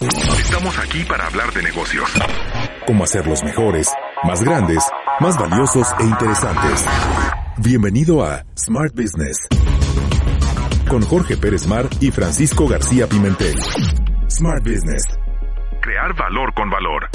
Estamos aquí para hablar de negocios. Cómo hacerlos mejores, más grandes, más valiosos e interesantes. Bienvenido a Smart Business. Con Jorge Pérez Mar y Francisco García Pimentel. Smart Business. Crear valor con valor.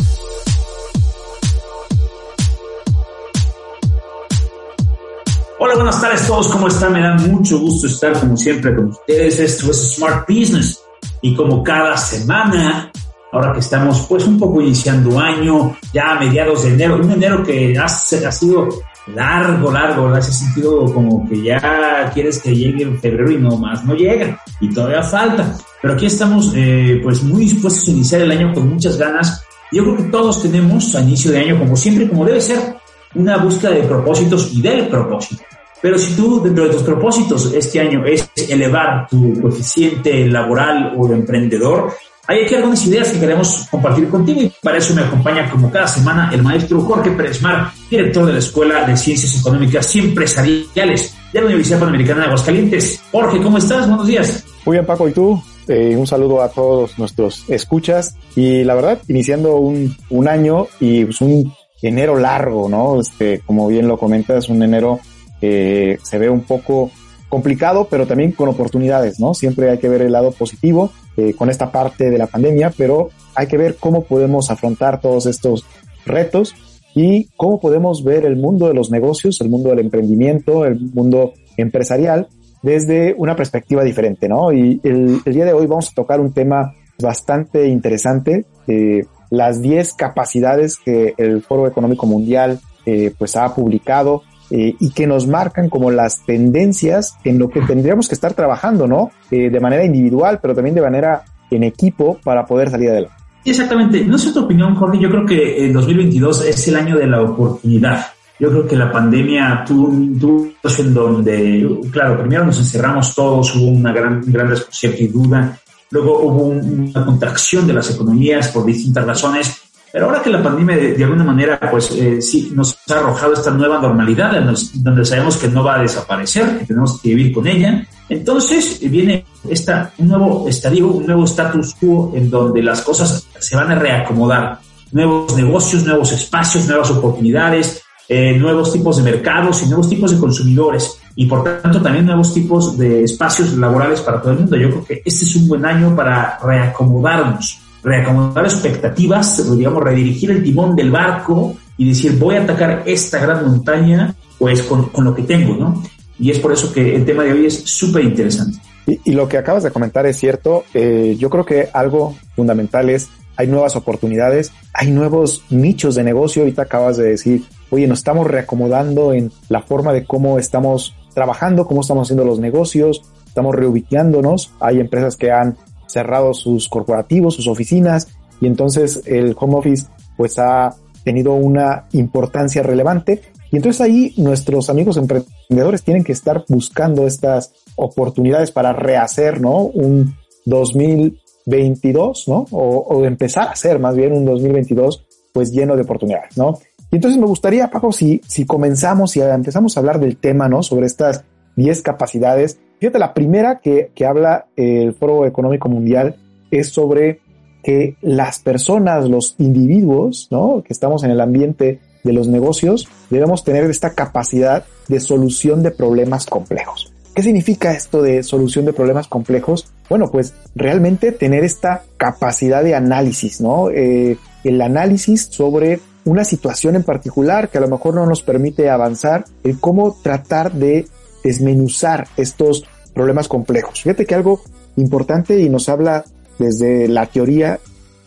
Hola, buenas tardes a todos. ¿Cómo están? Me da mucho gusto estar como siempre con ustedes. Esto es Smart Business. Y como cada semana, ahora que estamos pues un poco iniciando año, ya a mediados de enero, un enero que ha, sido largo, largo, ese sentido como que ya quieres que llegue en febrero y no más, no llega y todavía falta. Pero aquí estamos eh, pues muy dispuestos a iniciar el año con muchas ganas. Yo creo que todos tenemos a inicio de año, como siempre, como debe ser, una búsqueda de propósitos y del propósito. Pero si tú dentro de tus propósitos este año es elevar tu coeficiente laboral o de emprendedor, hay aquí algunas ideas que queremos compartir contigo y para eso me acompaña como cada semana el maestro Jorge Pérez Mar, director de la Escuela de Ciencias Económicas y Empresariales de la Universidad Panamericana de Aguascalientes. Jorge, ¿cómo estás? Buenos días. Muy bien, Paco, ¿y tú? Eh, un saludo a todos nuestros escuchas y la verdad, iniciando un, un año y pues un enero largo, ¿no? Este, como bien lo comentas, un enero que se ve un poco complicado, pero también con oportunidades, ¿no? Siempre hay que ver el lado positivo eh, con esta parte de la pandemia, pero hay que ver cómo podemos afrontar todos estos retos y cómo podemos ver el mundo de los negocios, el mundo del emprendimiento, el mundo empresarial desde una perspectiva diferente, ¿no? Y el, día de hoy vamos a tocar un tema bastante interesante, eh, las 10 capacidades que el Foro Económico Mundial eh, pues ha publicado eh, y que nos marcan como las tendencias en lo que tendríamos que estar trabajando, ¿no? Eh, de manera individual, pero también de manera en equipo para poder salir adelante. Exactamente. No sé tu opinión, Jorge. Yo creo que el 2022 es el año de la oportunidad. Yo creo que la pandemia tuvo, tuvo en donde, claro, primero nos encerramos todos, hubo una gran, gran y duda, luego hubo una contracción de las economías por distintas razones, pero ahora que la pandemia de, alguna manera, pues eh, sí, nos ha arrojado esta nueva normalidad, donde sabemos que no va a desaparecer, que tenemos que vivir con ella, entonces eh, viene esta, un nuevo estadio, un nuevo status quo en donde las cosas se van a reacomodar. Nuevos negocios, nuevos espacios, nuevas oportunidades, eh, nuevos tipos de mercados y nuevos tipos de consumidores y por tanto también nuevos tipos de espacios laborales para todo el mundo. Yo creo que este es un buen año para reacomodarnos reacomodar expectativas, digamos, redirigir el timón del barco y decir, voy a atacar esta gran montaña, pues con, con lo que tengo, ¿no? Y es por eso que el tema de hoy es súper interesante. Y, lo que acabas de comentar es cierto. Eh, yo creo que algo fundamental es, hay nuevas oportunidades, hay nuevos nichos de negocio. Ahorita acabas de decir, oye, nos estamos reacomodando en la forma de cómo estamos trabajando, cómo estamos haciendo los negocios, estamos reubicándonos. Hay empresas que han cerrado sus corporativos, sus oficinas, y entonces el home office pues ha tenido una importancia relevante. Y entonces ahí nuestros amigos emprendedores tienen que estar buscando estas oportunidades para rehacer, ¿no? Un 2022, ¿no? O, empezar a hacer más bien un 2022 pues lleno de oportunidades, ¿no? Y entonces me gustaría, Paco, si, si comenzamos y empezamos a hablar del tema, ¿no? Sobre estas 10 capacidades Fíjate, la primera que, que habla el Foro Económico Mundial es sobre que las personas, los individuos, ¿no? que estamos en el ambiente de los negocios, debemos tener esta capacidad de solución de problemas complejos. ¿Qué significa esto de solución de problemas complejos? Bueno, pues realmente tener esta capacidad de análisis, ¿no? Eh, el análisis sobre una situación en particular que a lo mejor no nos permite avanzar, el cómo tratar de desmenuzar estos problemas complejos. Fíjate que algo importante y nos habla desde la teoría,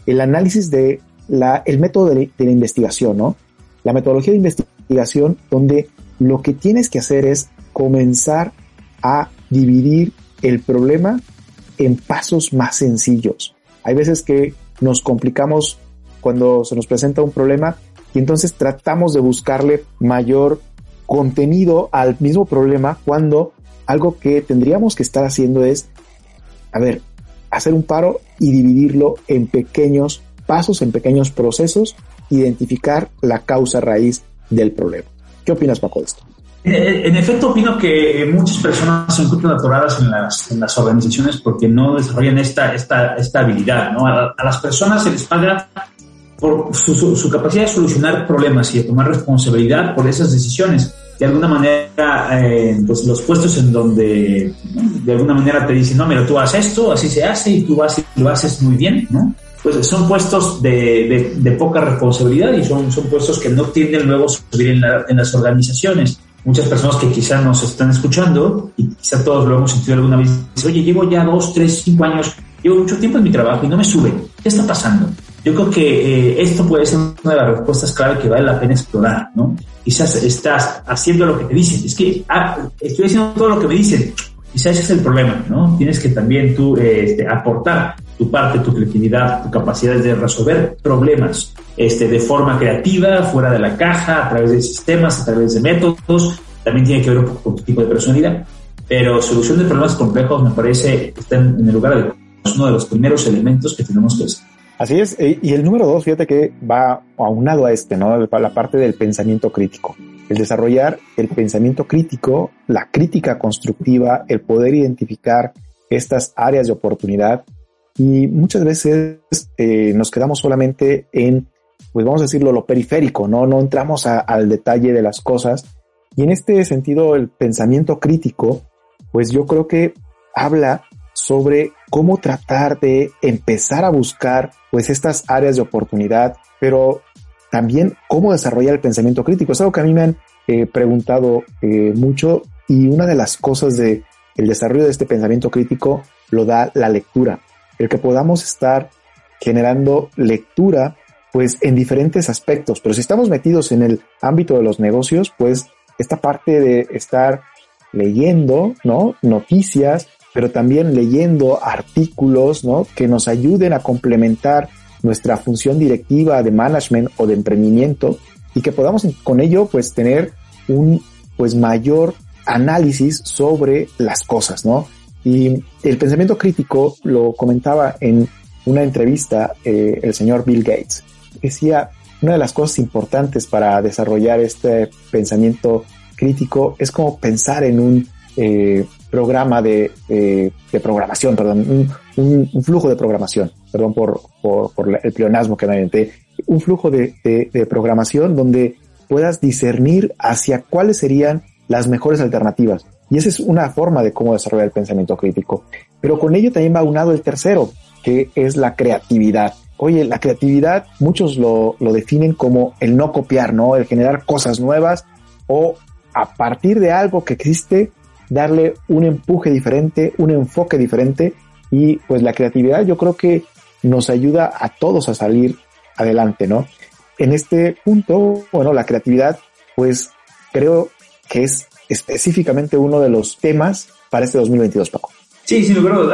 el análisis de la, el método de, la investigación, ¿no? La metodología de investigación donde lo que tienes que hacer es comenzar a dividir el problema en pasos más sencillos. Hay veces que nos complicamos cuando se nos presenta un problema y entonces tratamos de buscarle mayor contenido al mismo problema cuando algo que tendríamos que estar haciendo es, a ver, hacer un paro y dividirlo en pequeños pasos, en pequeños procesos, identificar la causa raíz del problema. ¿Qué opinas, Paco, de esto? en, efecto, opino que muchas personas se encuentran atoradas en las, en las organizaciones porque no desarrollan esta, esta, esta habilidad. ¿no? A, las personas se les paga por su, capacidad de solucionar problemas y de tomar responsabilidad por esas decisiones. De alguna manera, eh, pues los puestos en donde de alguna manera te dicen, no, mira, tú haces esto, así se hace y tú vas y lo haces muy bien, ¿no? Pues son puestos de, de, poca responsabilidad y son, son puestos que no tienden luego a subir en, las organizaciones muchas personas que quizá nos están escuchando y quizá todos lo hemos sentido alguna vez, oye, llevo ya dos, tres, cinco años, llevo mucho tiempo en mi trabajo y no me sube. ¿Qué está pasando? Yo creo que eh, esto puede ser una de las respuestas clave que vale la pena explorar, ¿no? Quizás estás haciendo lo que te dicen. Es que ah, estoy haciendo todo lo que me dicen. Quizás ese es el problema, ¿no? Tienes que también tú este, aportar tu parte, tu creatividad, tu capacidad de resolver problemas este, de forma creativa, fuera de la caja, a través de sistemas, a través de métodos. También tiene que ver un poco con tu tipo de personalidad. Pero solución de problemas complejos me parece que está en el lugar de uno de los primeros elementos que tenemos que hacer. Así es, eh, y el número dos, fíjate que va aunado a este, ¿no? La parte del pensamiento crítico. El desarrollar el pensamiento crítico, la crítica constructiva, el poder identificar estas áreas de oportunidad y muchas veces eh, nos quedamos solamente en, pues vamos a decirlo, lo periférico, ¿no? No entramos al detalle de las cosas. Y en este sentido, el pensamiento crítico, pues yo creo que habla sobre cómo tratar de empezar a buscar pues estas áreas de oportunidad, pero también cómo desarrollar el pensamiento crítico. Es algo que a mí me han eh, preguntado eh, mucho y una de las cosas de el desarrollo de este pensamiento crítico lo da la lectura. El que podamos estar generando lectura pues en diferentes aspectos, pero si estamos metidos en el ámbito de los negocios, pues esta parte de estar leyendo, ¿no? Noticias, pero también leyendo artículos ¿no? que nos ayuden a complementar nuestra función directiva de management o de emprendimiento y que podamos con ello pues tener un pues mayor análisis sobre las cosas, ¿no? Y el pensamiento crítico lo comentaba en una entrevista eh, el señor Bill Gates. Decía, una de las cosas importantes para desarrollar este pensamiento crítico es como pensar en un eh, programa de, de programación, perdón, un, flujo de programación, perdón por, por, el pleonasmo que me inventé, un flujo de, de, programación donde puedas discernir hacia cuáles serían las mejores alternativas. Y esa es una forma de cómo desarrollar el pensamiento crítico. Pero con ello también va unado el tercero, que es la creatividad. Oye, la creatividad muchos lo, lo definen como el no copiar, ¿no? El generar cosas nuevas o a partir de algo que existe, darle un empuje diferente, un enfoque diferente y pues la creatividad yo creo que nos ayuda a todos a salir adelante, ¿no? En este punto, bueno, la creatividad pues creo que es específicamente uno de los temas para este 2022, Paco. Sí, sí, pero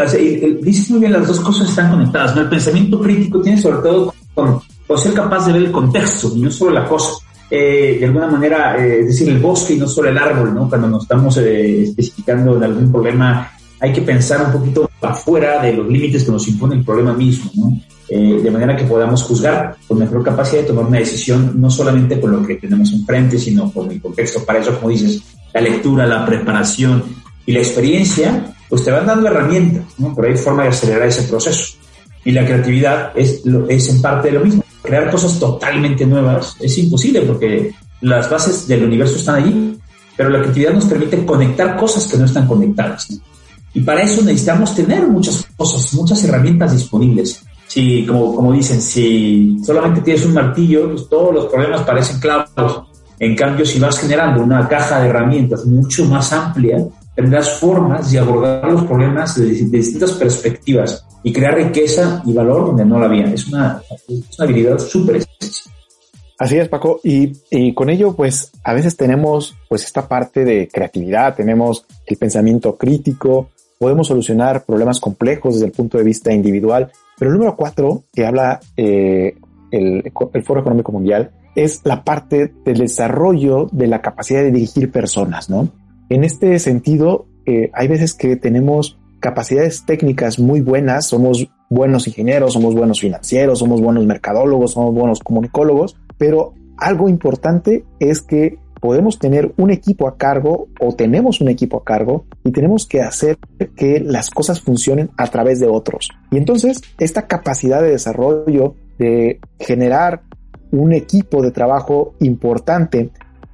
dices muy bien, las dos cosas están conectadas. El pensamiento crítico tiene sobre todo con, con, ser capaz de ver el contexto y no solo la cosa. Eh, de alguna manera, eh, es decir, el bosque y no solo el árbol, ¿no? Cuando nos estamos eh, especificando en algún problema, hay que pensar un poquito afuera de los límites que nos impone el problema mismo, ¿no? de manera que podamos juzgar con mejor capacidad de tomar una decisión, no solamente con lo que tenemos enfrente, sino con el contexto. Para eso, como dices, la lectura, la preparación y la experiencia, pues te van dando herramientas, ¿no? Pero hay forma de acelerar ese proceso. Y la creatividad es, es en parte lo mismo crear cosas totalmente nuevas es imposible porque las bases del universo están allí, pero la creatividad nos permite conectar cosas que no están conectadas. Y para eso necesitamos tener muchas cosas, muchas herramientas disponibles. Si, como, como dicen, si solamente tienes un martillo, pues todos los problemas parecen clavos. En cambio, si vas generando una caja de herramientas mucho más amplia, tendrás formas de abordar los problemas de, distintas perspectivas y crear riqueza y valor donde no la había. Es una, habilidad súper especial. Así es, Paco. Y, con ello, pues, a veces tenemos, pues, esta parte de creatividad, tenemos el pensamiento crítico, podemos solucionar problemas complejos desde el punto de vista individual. Pero el número cuatro, que habla eh, el Foro Económico Mundial, es la parte del desarrollo de la capacidad de dirigir personas, ¿no? En este sentido, eh, hay veces que tenemos capacidades técnicas muy buenas, somos buenos ingenieros, somos buenos financieros, somos buenos mercadólogos, somos buenos comunicólogos, pero algo importante es que podemos tener un equipo a cargo o tenemos un equipo a cargo y tenemos que hacer que las cosas funcionen a través de otros. Y entonces esta capacidad de desarrollo, de generar un equipo de trabajo importante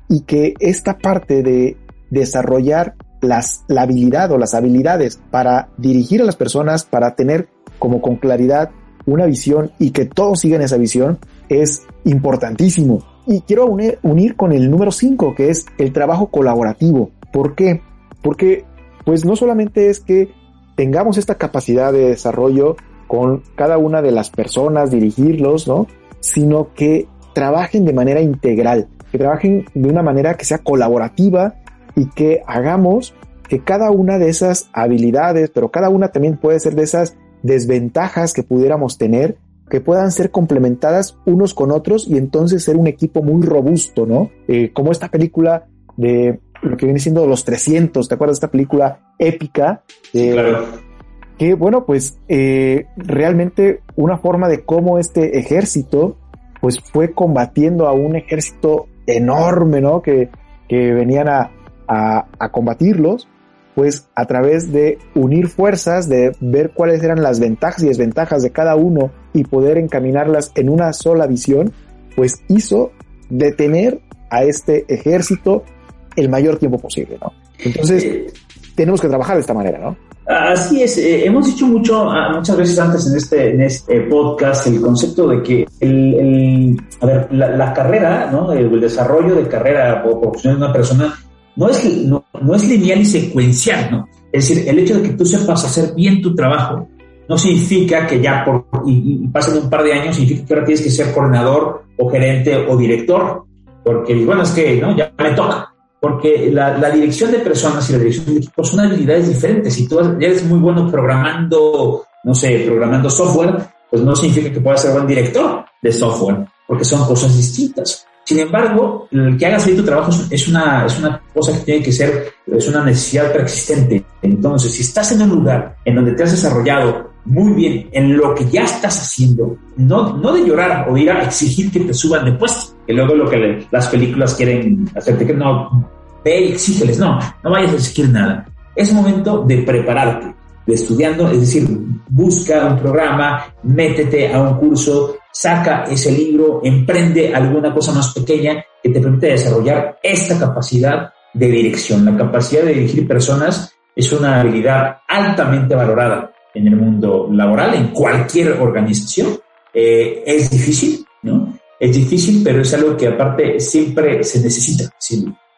y que esta parte de desarrollar las, la habilidad o las habilidades para dirigir a las personas, para tener como con claridad una visión y que todos sigan esa visión es importantísimo. Y quiero unir, unir con el número 5, que es el trabajo colaborativo. ¿Por qué? Porque pues no solamente es que tengamos esta capacidad de desarrollo con cada una de las personas, dirigirlos, ¿no? Sino que trabajen de manera integral, que trabajen de una manera que sea colaborativa y que hagamos que cada una de esas habilidades, pero cada una también puede ser de esas desventajas que pudiéramos tener, que puedan ser complementadas unos con otros y entonces ser un equipo muy robusto, ¿no? Eh, como esta película de lo que viene siendo Los 300, ¿te acuerdas de esta película épica? claro. Que bueno, pues eh, realmente una forma de cómo este ejército pues fue combatiendo a un ejército enorme, ¿no? Que, que venían a, a, a combatirlos pues a través de unir fuerzas, de ver cuáles eran las ventajas y desventajas de cada uno y poder encaminarlas en una sola visión, pues hizo detener a este ejército el mayor tiempo posible, ¿no? Entonces, tenemos que trabajar de esta manera, ¿no? Así es, eh, hemos dicho mucho, ah, muchas veces antes en este, en este podcast el concepto de que el, a ver, la, carrera, ¿no? el, desarrollo de carrera o profesión de una persona no es, no, no es lineal y secuencial, ¿no? Es decir, el hecho de que tú sepas hacer bien tu trabajo no significa que ya por, y, y pasen un par de años, significa que ahora tienes que ser coordinador o gerente o director, porque bueno, es que no, ya me toca, porque la, la dirección de personas y la dirección de equipos son habilidades diferentes. Si tú eres muy bueno programando, no sé, programando software, pues no significa que puedas ser buen director de software, porque son cosas distintas. Sin embargo, el que hagas bien tu trabajo es una, es una cosa que tiene que ser, es una necesidad preexistente. Entonces, si estás en un lugar en donde te has desarrollado muy bien en lo que ya estás haciendo, no, no de llorar o ir a exigir que te suban de puesto, que luego lo que las películas quieren hacerte que no, ve y exígeles, no, no vayas a exigir nada. Es momento de prepararte, de estudiando, es decir, busca un programa, métete a un curso, saca ese libro, emprende alguna cosa más pequeña que te permite desarrollar esta capacidad de dirección. La capacidad de dirigir personas es una habilidad altamente valorada en el mundo laboral, en cualquier organización. Eh, es difícil, ¿no? Es difícil, pero es algo que aparte siempre se necesita.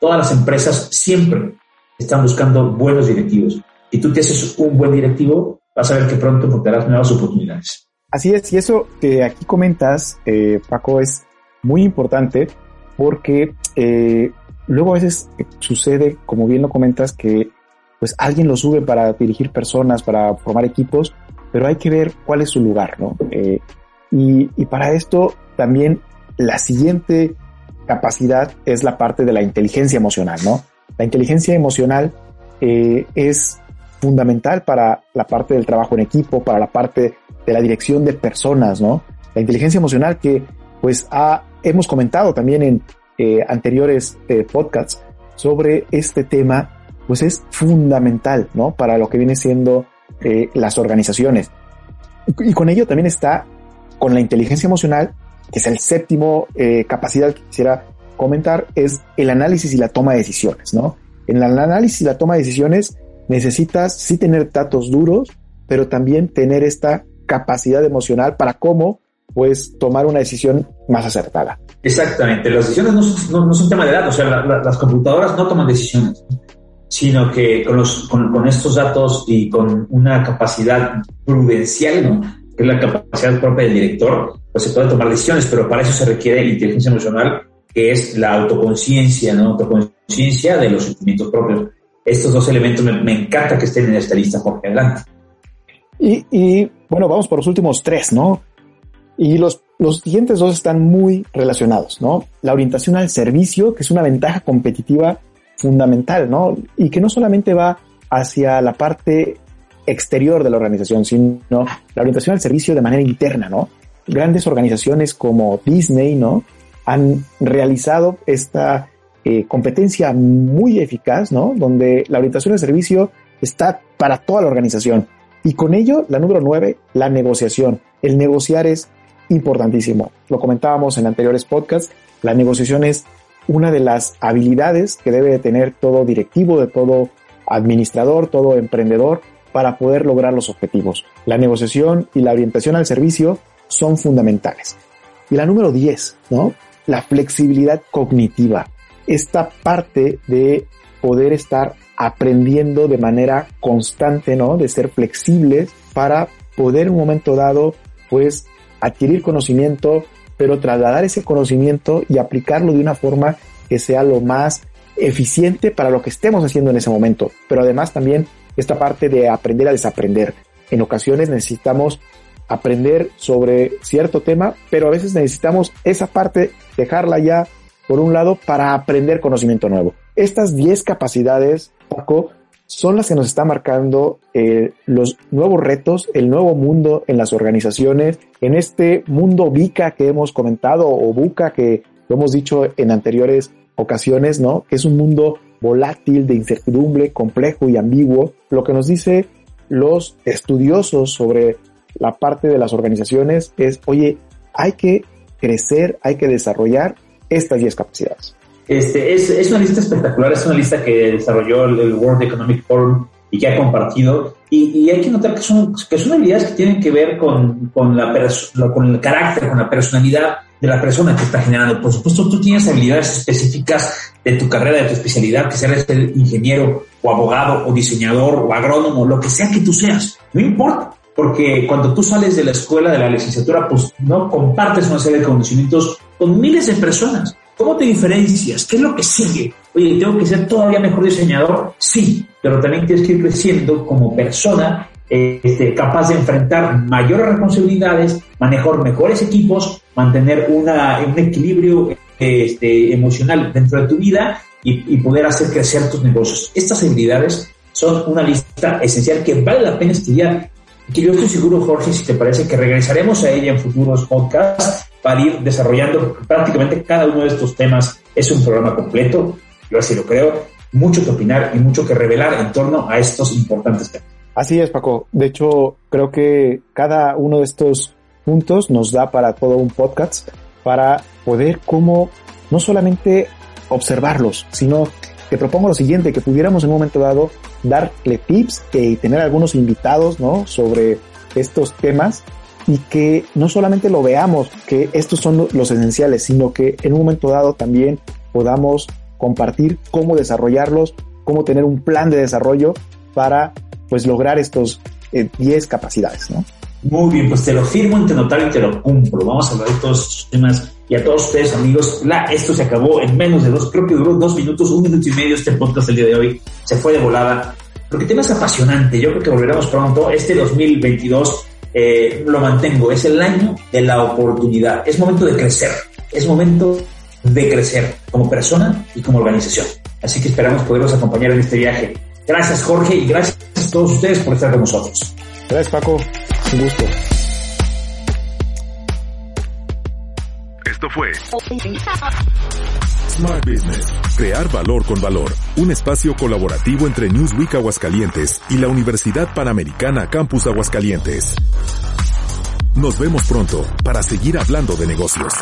todas las empresas siempre están buscando buenos directivos y tú te haces un buen directivo, vas a ver que pronto encontrarás nuevas oportunidades. Así es, y eso que aquí comentas, eh, Paco, es muy importante porque eh, luego a veces sucede, como bien lo comentas, que pues alguien lo sube para dirigir personas, para formar equipos, pero hay que ver cuál es su lugar, ¿no? Eh, y, y para esto también la siguiente capacidad es la parte de la inteligencia emocional, ¿no? La inteligencia emocional eh, es fundamental para la parte del trabajo en equipo, para la parte de la dirección de personas, ¿no? La inteligencia emocional que, pues, ha, hemos comentado también en eh, anteriores eh, podcasts sobre este tema, pues es fundamental, ¿no? Para lo que viene siendo eh, las organizaciones. Y, con ello también está con la inteligencia emocional, que es el séptimo capacidad que quisiera comentar, es el análisis y la toma de decisiones, ¿no? En el análisis y la toma de decisiones necesitas sí tener datos duros, pero también tener esta capacidad emocional para cómo pues tomar una decisión más acertada. Exactamente, las decisiones no son, no, son tema de datos, o sea, las computadoras no toman decisiones, sino que con, los, con, estos datos y con una capacidad prudencial, ¿no? que es la capacidad propia del director, pues se pueden tomar decisiones, pero para eso se requiere inteligencia emocional, que es la autoconciencia, ¿no? Autoconciencia de los sentimientos propios estos dos elementos me, encanta que estén en esta lista, Jorge. Adelante. Y, y, bueno, vamos por los últimos tres, ¿no? Y los, los siguientes dos están muy relacionados, ¿no? La orientación al servicio, que es una ventaja competitiva fundamental, ¿no? Y que no solamente va hacia la parte exterior de la organización, sino la orientación al servicio de manera interna, ¿no? Grandes organizaciones como Disney, ¿no? Han realizado esta eh, competencia muy eficaz, ¿no? Donde la orientación de servicio está para toda la organización. Y con ello, la número nueve, la negociación. El negociar es importantísimo. Lo comentábamos en anteriores podcasts. La negociación es una de las habilidades que debe tener todo directivo, de todo administrador, todo emprendedor para poder lograr los objetivos. La negociación y la orientación al servicio son fundamentales. Y la número 10, ¿no? La flexibilidad cognitiva. Esta parte de poder estar aprendiendo de manera constante, ¿no? De ser flexibles para poder en un momento dado, pues, adquirir conocimiento, pero trasladar ese conocimiento y aplicarlo de una forma que sea lo más eficiente para lo que estemos haciendo en ese momento. Pero además también esta parte de aprender a desaprender. En ocasiones necesitamos aprender sobre cierto tema, pero a veces necesitamos esa parte, dejarla ya por un lado para aprender conocimiento nuevo. Estas 10 capacidades, Paco, son las que nos están marcando eh, los nuevos retos, el nuevo mundo en las organizaciones, en este mundo VICA que hemos comentado o VUCA que lo hemos dicho en anteriores ocasiones, ¿no? Que es un mundo volátil, de incertidumbre, complejo y ambiguo. Lo que nos dice los estudiosos sobre la parte de las organizaciones es, oye, hay que crecer, hay que desarrollar estas 10 capacidades. Este, es, es, una lista espectacular, es una lista que desarrolló el World Economic Forum y que ha compartido. Y, hay que notar que son, que son habilidades que tienen que ver con, con, la con el carácter, con la personalidad de la persona que está generando. Por supuesto, tú tienes habilidades específicas de tu carrera, de tu especialidad, que seas el ingeniero o abogado o diseñador o agrónomo, lo que sea que tú seas, no importa. Porque cuando tú sales de la escuela, de la licenciatura, pues no compartes una serie de conocimientos con miles de personas. ¿Cómo te diferencias? ¿Qué es lo que sigue? Oye, ¿tengo que ser todavía mejor diseñador? Sí, pero también tienes que ir creciendo como persona este, capaz de enfrentar mayores responsabilidades, manejar mejores equipos, mantener una, un equilibrio este, emocional dentro de tu vida y, y, poder hacer crecer tus negocios. Estas habilidades son una lista esencial que vale la pena estudiar. Que yo estoy seguro, Jorge, si te parece que regresaremos a ella en futuros podcasts para ir desarrollando prácticamente cada uno de estos temas. Es un programa completo, yo así lo creo, mucho que opinar y mucho que revelar en torno a estos importantes temas. Así es, Paco. De hecho, creo que cada uno de estos puntos nos da para todo un podcast para poder como no solamente observarlos, sino te propongo lo siguiente, que pudiéramos en un momento dado darle tips y tener algunos invitados, ¿no? Sobre estos temas y que no solamente lo veamos, que estos son los esenciales, sino que en un momento dado también podamos compartir cómo desarrollarlos, cómo tener un plan de desarrollo para pues lograr estos 10 eh, capacidades, ¿no? Muy bien, pues te lo firmo ante notario y te lo cumplo. Vamos a hablar de todos estos temas y a todos ustedes, amigos. La, esto se acabó en menos de dos, creo que duró dos minutos, un minuto y medio este podcast el día de hoy. Se fue de volada. Porque tema es apasionante. Yo creo que volveremos pronto. Este 2022 eh, lo mantengo. Es el año de la oportunidad. Es momento de crecer. Es momento de crecer como persona y como organización. Así que esperamos poderlos acompañar en este viaje. Gracias Jorge y gracias a todos ustedes por estar con nosotros. Gracias Paco, un gusto. Esto fue Smart Business. Crear valor con valor. Un espacio colaborativo entre Newsweek Aguascalientes y la Universidad Panamericana Campus Aguascalientes. Nos vemos pronto para seguir hablando de negocios.